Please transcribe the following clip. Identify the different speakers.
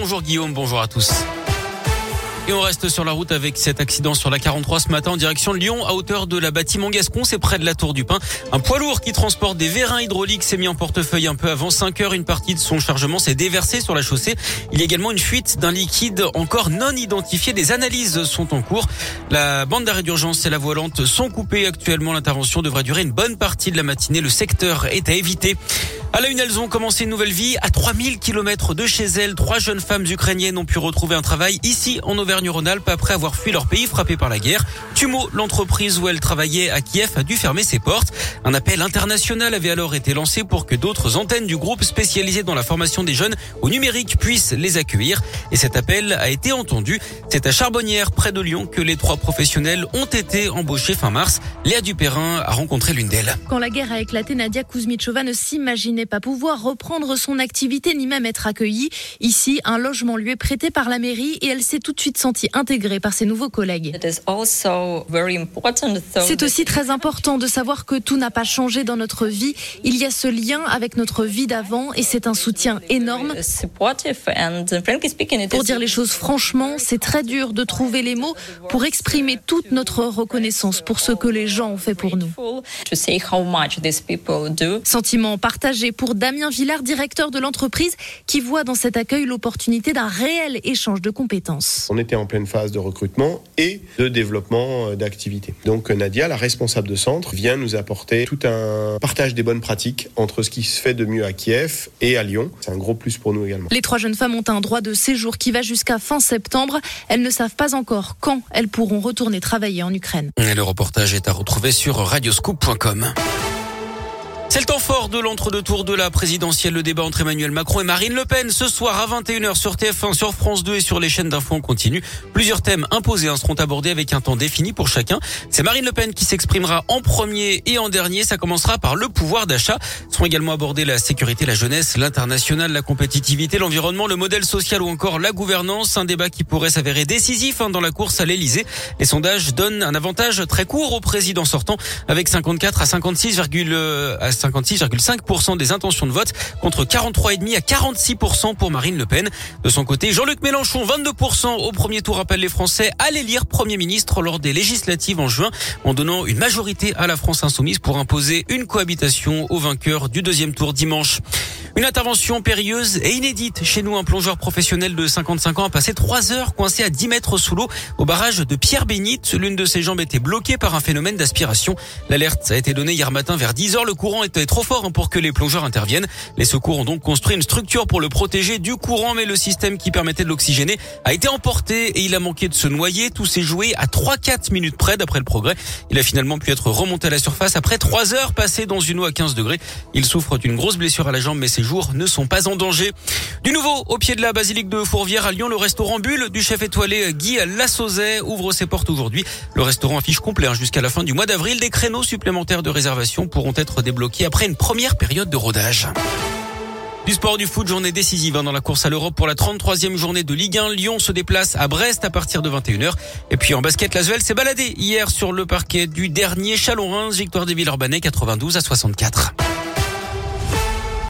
Speaker 1: Bonjour Guillaume, bonjour à tous. Et on reste sur la route avec cet accident sur la 43 ce matin en direction de Lyon à hauteur de la bâtiment Gascon. C'est près de la Tour du Pin. Un poids lourd qui transporte des vérins hydrauliques s'est mis en portefeuille un peu avant 5 heures. Une partie de son chargement s'est déversée sur la chaussée. Il y a également une fuite d'un liquide encore non identifié. Des analyses sont en cours. La bande d'arrêt d'urgence et la voie lente sont coupées actuellement. L'intervention devrait durer une bonne partie de la matinée. Le secteur est à éviter. À la une, elles ont commencé une nouvelle vie. À 3000 kilomètres de chez elles, trois jeunes femmes ukrainiennes ont pu retrouver un travail ici en Auvergne-Rhône-Alpes après avoir fui leur pays frappé par la guerre. Tumo, l'entreprise où elles travaillaient à Kiev, a dû fermer ses portes. Un appel international avait alors été lancé pour que d'autres antennes du groupe spécialisées dans la formation des jeunes au numérique puissent les accueillir. Et cet appel a été entendu. C'est à Charbonnières, près de Lyon, que les trois professionnels ont été embauchés fin mars. Léa Dupérin a rencontré l'une d'elles.
Speaker 2: Quand la guerre a éclaté, n'est pas pouvoir reprendre son activité ni même être accueillie. Ici, un logement lui est prêté par la mairie et elle s'est tout de suite sentie intégrée par ses nouveaux collègues. C'est aussi très important de savoir que tout n'a pas changé dans notre vie. Il y a ce lien avec notre vie d'avant et c'est un soutien énorme. Pour dire les choses franchement, c'est très dur de trouver les mots pour exprimer toute notre reconnaissance pour ce que les gens ont fait pour nous. Sentiment partagé pour Damien Villard, directeur de l'entreprise, qui voit dans cet accueil l'opportunité d'un réel échange de compétences.
Speaker 3: On était en pleine phase de recrutement et de développement euh, d'activités. Donc Nadia, la responsable de centre, vient nous apporter tout un partage des bonnes pratiques entre ce qui se fait de mieux à Kiev et à Lyon. C'est un gros plus pour nous également.
Speaker 2: Les trois jeunes femmes ont un droit de séjour qui va jusqu'à fin septembre. Elles ne savent pas encore quand elles pourront retourner travailler en Ukraine.
Speaker 1: le reportage est à retrouver sur radioscoop.com. C'est le temps fort de l'entre-deux tours de la présidentielle. Le débat entre Emmanuel Macron et Marine Le Pen ce soir à 21h sur TF1, sur France 2 et sur les chaînes d'infos en continu. Plusieurs thèmes imposés hein, seront abordés avec un temps défini pour chacun. C'est Marine Le Pen qui s'exprimera en premier et en dernier. Ça commencera par le pouvoir d'achat. Seront également abordés la sécurité, la jeunesse, l'international, la compétitivité, l'environnement, le modèle social ou encore la gouvernance. Un débat qui pourrait s'avérer décisif hein, dans la course à l'Elysée. Les sondages donnent un avantage très court au président sortant avec 54 à 56, 56,5% des intentions de vote contre 43,5 à 46% pour Marine Le Pen. De son côté, Jean-Luc Mélenchon, 22% au premier tour, appelle les Français à l'élire Premier ministre lors des législatives en juin en donnant une majorité à la France insoumise pour imposer une cohabitation au vainqueur du deuxième tour dimanche. Une intervention périlleuse et inédite. Chez nous, un plongeur professionnel de 55 ans a passé trois heures coincé à 10 mètres sous l'eau au barrage de Pierre-Bénite. L'une de ses jambes était bloquée par un phénomène d'aspiration. L'alerte a été donnée hier matin vers 10 heures. Le courant était trop fort hein, pour que les plongeurs interviennent. Les secours ont donc construit une structure pour le protéger du courant, mais le système qui permettait de l'oxygéner a été emporté et il a manqué de se noyer. Tout s'est joué à 3-4 minutes près d'après le progrès. Il a finalement pu être remonté à la surface après 3 heures passées dans une eau à 15 degrés. Il souffre d'une grosse blessure à la jambe, mais ses ne sont pas en danger. Du nouveau, au pied de la basilique de Fourvière à Lyon, le restaurant Bulle du chef étoilé Guy Lassauzet ouvre ses portes aujourd'hui. Le restaurant affiche complet hein, jusqu'à la fin du mois d'avril. Des créneaux supplémentaires de réservation pourront être débloqués après une première période de rodage. Du sport du foot, journée décisive hein, dans la course à l'Europe pour la 33e journée de Ligue 1. Lyon se déplace à Brest à partir de 21h. Et puis en basket, la s'est baladée hier sur le parquet du dernier Chalon-Reims, victoire des Villeurbanais 92 à 64.